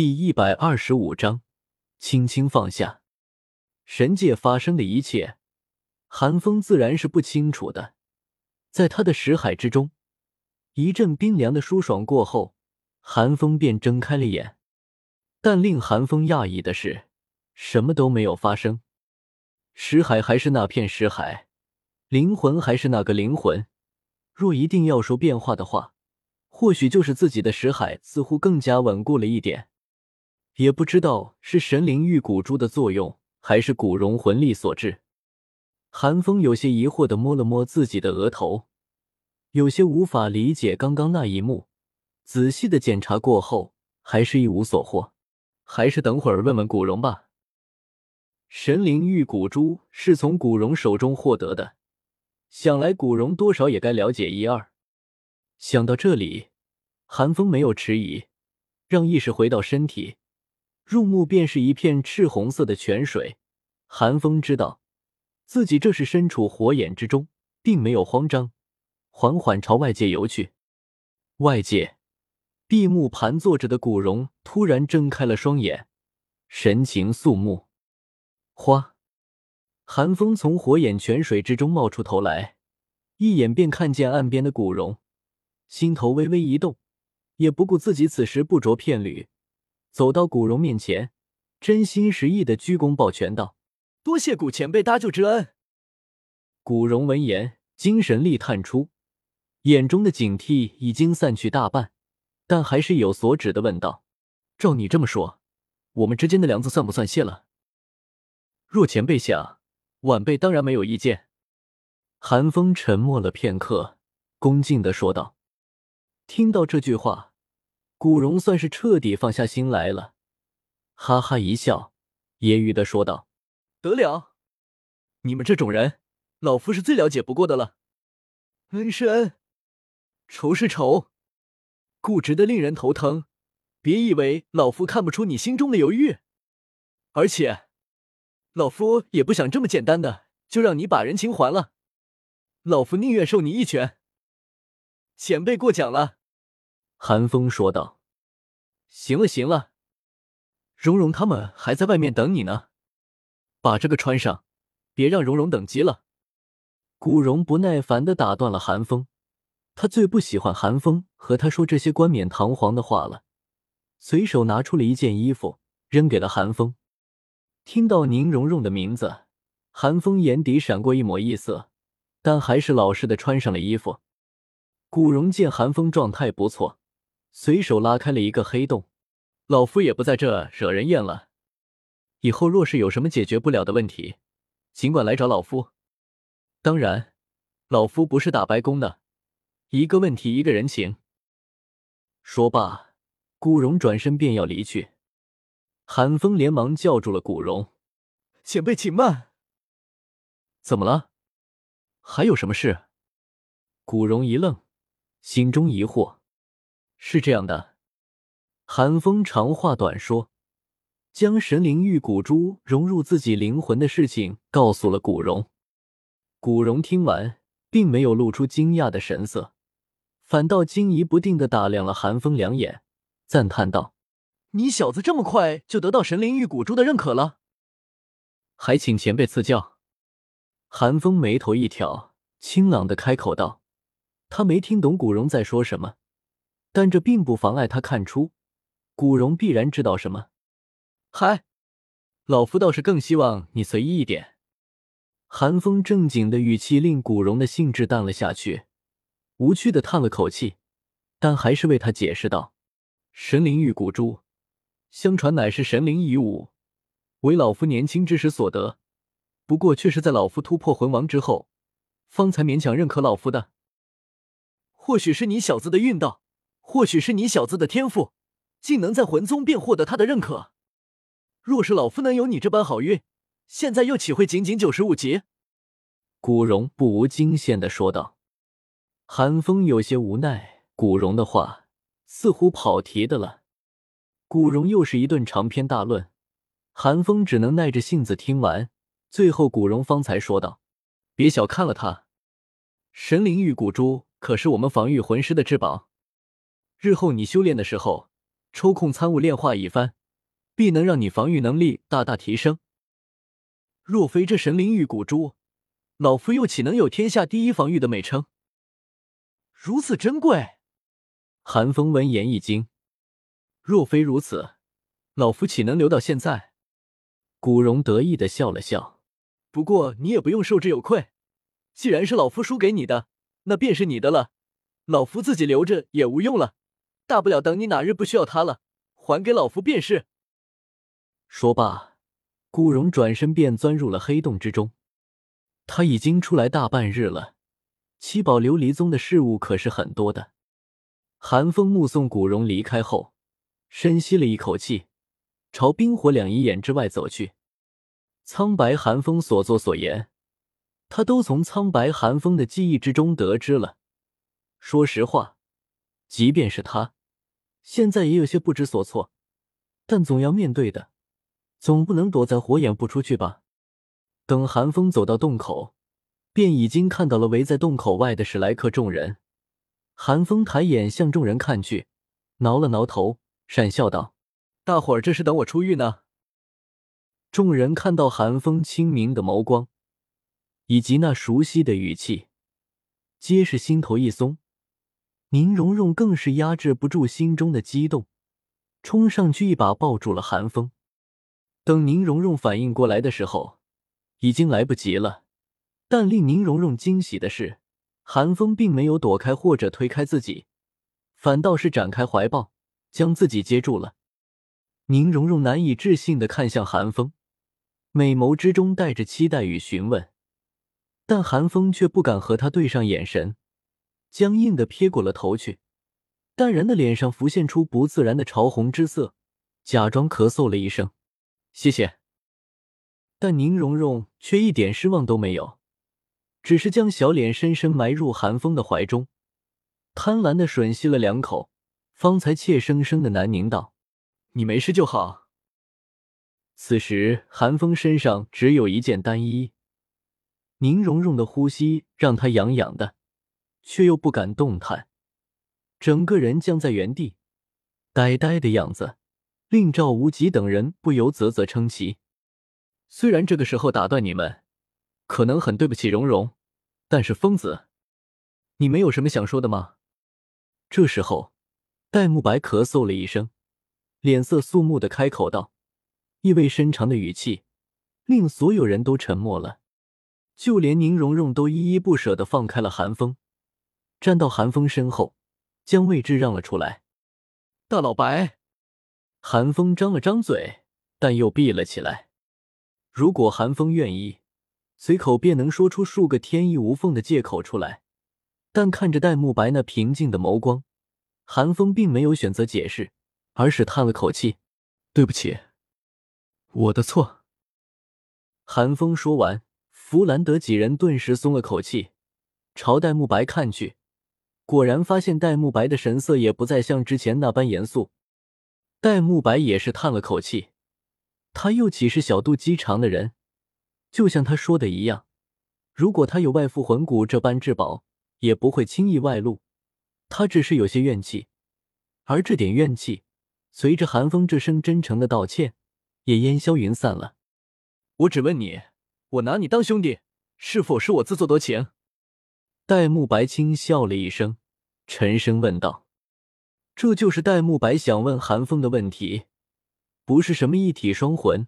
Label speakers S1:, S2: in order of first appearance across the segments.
S1: 第一百二十五章，轻轻放下。神界发生的一切，寒风自然是不清楚的。在他的识海之中，一阵冰凉的舒爽过后，寒风便睁开了眼。但令寒风讶异的是，什么都没有发生。识海还是那片识海，灵魂还是那个灵魂。若一定要说变化的话，或许就是自己的识海似乎更加稳固了一点。也不知道是神灵玉骨珠的作用，还是古荣魂力所致。韩风有些疑惑的摸了摸自己的额头，有些无法理解刚刚那一幕。仔细的检查过后，还是一无所获。还是等会儿问问古荣吧。神灵玉骨珠是从古荣手中获得的，想来古荣多少也该了解一二。想到这里，韩风没有迟疑，让意识回到身体。入目便是一片赤红色的泉水，寒风知道自己这是身处火眼之中，并没有慌张，缓缓朝外界游去。外界，闭目盘坐着的古荣突然睁开了双眼，神情肃穆。花，寒风从火眼泉水之中冒出头来，一眼便看见岸边的古荣，心头微微一动，也不顾自己此时不着片缕。走到古荣面前，真心实意的鞠躬抱拳道：“
S2: 多谢古前辈搭救之恩。”
S1: 古荣闻言，精神力探出，眼中的警惕已经散去大半，但还是有所指的问道：“照你这么说，我们之间的梁子算不算谢了？若前辈想，晚辈当然没有意见。”寒风沉默了片刻，恭敬的说道：“听到这句话。”古荣算是彻底放下心来了，哈哈一笑，揶揄的说道：“
S2: 得了，你们这种人，老夫是最了解不过的了。恩是恩，仇是仇，固执的令人头疼。别以为老夫看不出你心中的犹豫，而且，老夫也不想这么简单的就让你把人情还了。老夫宁愿受你一拳。前辈过奖了。”
S1: 寒风说道：“行了行了，蓉蓉他们还在外面等你呢，把这个穿上，别让蓉蓉等急了。”古荣不耐烦的打断了寒风，他最不喜欢寒风和他说这些冠冕堂皇的话了。随手拿出了一件衣服，扔给了寒风。听到宁荣荣的名字，寒风眼底闪过一抹异色，但还是老实的穿上了衣服。古荣见寒风状态不错。随手拉开了一个黑洞，老夫也不在这惹人厌了。以后若是有什么解决不了的问题，尽管来找老夫。当然，老夫不是打白工的，一个问题一个人情。说罢，古荣转身便要离去，寒风连忙叫住了古荣：“
S2: 前辈，请慢。”
S1: 怎么了？还有什么事？古荣一愣，心中疑惑。是这样的，寒风长话短说，将神灵玉骨珠融入自己灵魂的事情告诉了古荣。古荣听完，并没有露出惊讶的神色，反倒惊疑不定的打量了寒风两眼，赞叹道：“
S2: 你小子这么快就得到神灵玉骨珠的认可了？
S1: 还请前辈赐教。”寒风眉头一挑，清朗的开口道：“他没听懂古荣在说什么。”但这并不妨碍他看出，古荣必然知道什么。嗨，老夫倒是更希望你随意一点。寒风正经的语气令古荣的兴致淡了下去，无趣的叹了口气，但还是为他解释道：“神灵玉骨珠，相传乃是神灵遗物，为老夫年轻之时所得，不过却是在老夫突破魂王之后，方才勉强认可老夫的。
S2: 或许是你小子的运道。”或许是你小子的天赋，竟能在魂宗便获得他的认可。若是老夫能有你这般好运，现在又岂会仅仅九十五级？
S1: 古荣不无惊羡的说道。寒风有些无奈，古荣的话似乎跑题的了。古荣又是一顿长篇大论，寒风只能耐着性子听完。最后，古荣方才说道：“别小看了他，神灵玉骨珠可是我们防御魂师的至宝。”日后你修炼的时候，
S2: 抽空参悟炼化一番，必能让你防御能力大大提升。若非这神灵玉骨珠，老夫又岂能有天下第一防御的美称？如此珍贵。
S1: 韩风闻言一惊，
S2: 若非如此，老夫岂能留到现在？
S1: 古荣得意的笑了笑。
S2: 不过你也不用受之有愧，既然是老夫输给你的，那便是你的了。老夫自己留着也无用了，大不了等你哪日不需要他了，还给老夫便是。
S1: 说罢，古荣转身便钻入了黑洞之中。他已经出来大半日了，七宝琉璃宗的事物可是很多的。寒风目送古荣离开后，深吸了一口气，朝冰火两仪眼之外走去。苍白寒风所作所言，他都从苍白寒风的记忆之中得知了。说实话，即便是他，现在也有些不知所措，但总要面对的，总不能躲在火眼不出去吧？等寒风走到洞口，便已经看到了围在洞口外的史莱克众人。寒风抬眼向众人看去，挠了挠头，讪笑道：“
S2: 大伙儿这是等我出狱呢。”
S1: 众人看到寒风清明的眸光，以及那熟悉的语气，皆是心头一松。宁荣荣更是压制不住心中的激动，冲上去一把抱住了寒风。等宁荣荣反应过来的时候，已经来不及了。但令宁荣荣惊喜的是。寒风并没有躲开或者推开自己，反倒是展开怀抱，将自己接住了。宁荣荣难以置信的看向寒风，美眸之中带着期待与询问，但寒风却不敢和他对上眼神，僵硬的撇过了头去，淡然的脸上浮现出不自然的潮红之色，假装咳嗽了一声：“谢谢。”但宁荣荣却一点失望都没有。只是将小脸深深埋入寒风的怀中，贪婪的吮吸了两口，方才怯生生的喃宁道：“
S2: 你没事就好。”
S1: 此时寒风身上只有一件单衣，宁荣荣的呼吸让他痒痒的，却又不敢动弹，整个人僵在原地，呆呆的样子，令赵无极等人不由啧啧称奇。
S2: 虽然这个时候打断你们。可能很对不起蓉蓉，但是疯子，你没有什么想说的吗？
S1: 这时候，戴沐白咳嗽了一声，脸色肃穆的开口道，意味深长的语气令所有人都沉默了，就连宁荣荣都依依不舍的放开了寒风，站到韩风身后，将位置让了出来。
S2: 大老白，
S1: 韩风张了张嘴，但又闭了起来。如果韩风愿意。随口便能说出数个天衣无缝的借口出来，但看着戴沐白那平静的眸光，韩风并没有选择解释，而是叹了口气：“
S2: 对不起，我的错。”
S1: 韩风说完，弗兰德几人顿时松了口气，朝戴沐白看去，果然发现戴沐白的神色也不再像之前那般严肃。戴沐白也是叹了口气，他又岂是小肚鸡肠的人？就像他说的一样，如果他有外附魂骨这般至宝，也不会轻易外露。他只是有些怨气，而这点怨气，随着寒风这声真诚的道歉，也烟消云散了。
S2: 我只问你，我拿你当兄弟，是否是我自作多情？
S1: 戴沐白轻笑了一声，沉声问道：“这就是戴沐白想问韩风的问题，不是什么一体双魂。”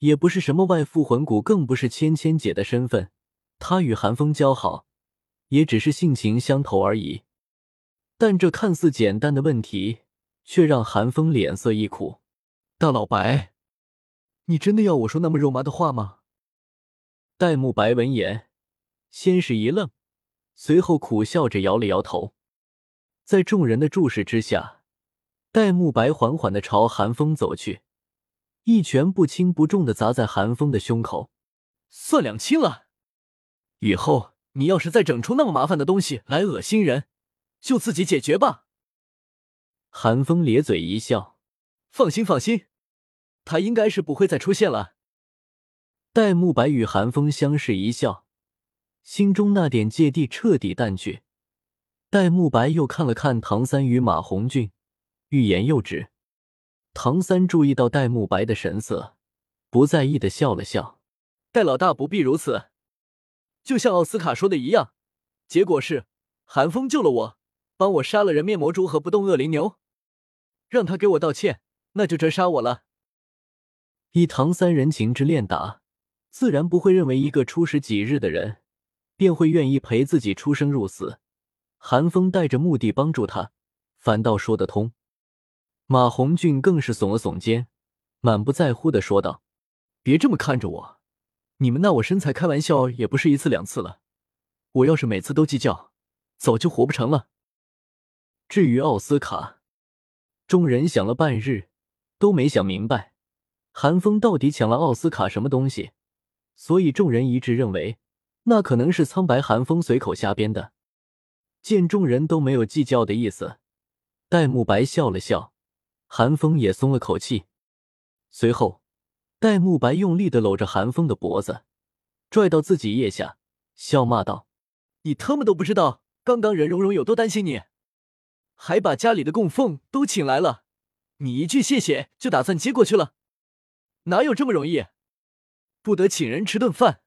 S1: 也不是什么外附魂骨，更不是芊芊姐的身份。他与韩风交好，也只是性情相投而已。但这看似简单的问题，却让韩风脸色一苦。
S2: 大老白，你真的要我说那么肉麻的话吗？
S1: 戴沐白闻言，先是一愣，随后苦笑着摇了摇头。在众人的注视之下，戴沐白缓缓的朝寒风走去。一拳不轻不重的砸在韩风的胸口，
S2: 算两清了。以后你要是再整出那么麻烦的东西来恶心人，就自己解决吧。
S1: 韩风咧嘴一笑，
S2: 放心放心，他应该是不会再出现了。
S1: 戴沐白与韩风相视一笑，心中那点芥蒂彻底淡去。戴沐白又看了看唐三与马红俊，欲言又止。唐三注意到戴沐白的神色，不在意的笑了笑：“
S2: 戴老大不必如此，就像奥斯卡说的一样，结果是寒风救了我，帮我杀了人面魔蛛和不动恶灵牛，让他给我道歉，那就折杀我了。”
S1: 以唐三人情之练达，自然不会认为一个初识几日的人，便会愿意陪自己出生入死。寒风带着目的帮助他，反倒说得通。马红俊更是耸了耸肩，满不在乎的说道：“
S2: 别这么看着我，你们拿我身材开玩笑也不是一次两次了。我要是每次都计较，早就活不成了。”
S1: 至于奥斯卡，众人想了半日，都没想明白韩风到底抢了奥斯卡什么东西，所以众人一致认为，那可能是苍白韩风随口瞎编的。见众人都没有计较的意思，戴沐白笑了笑。韩风也松了口气，随后，戴沐白用力的搂着韩风的脖子，拽到自己腋下，笑骂道：“
S2: 你他妈都不知道刚刚任蓉蓉有多担心你，还把家里的供奉都请来了，你一句谢谢就打算接过去了？哪有这么容易？不得请人吃顿饭，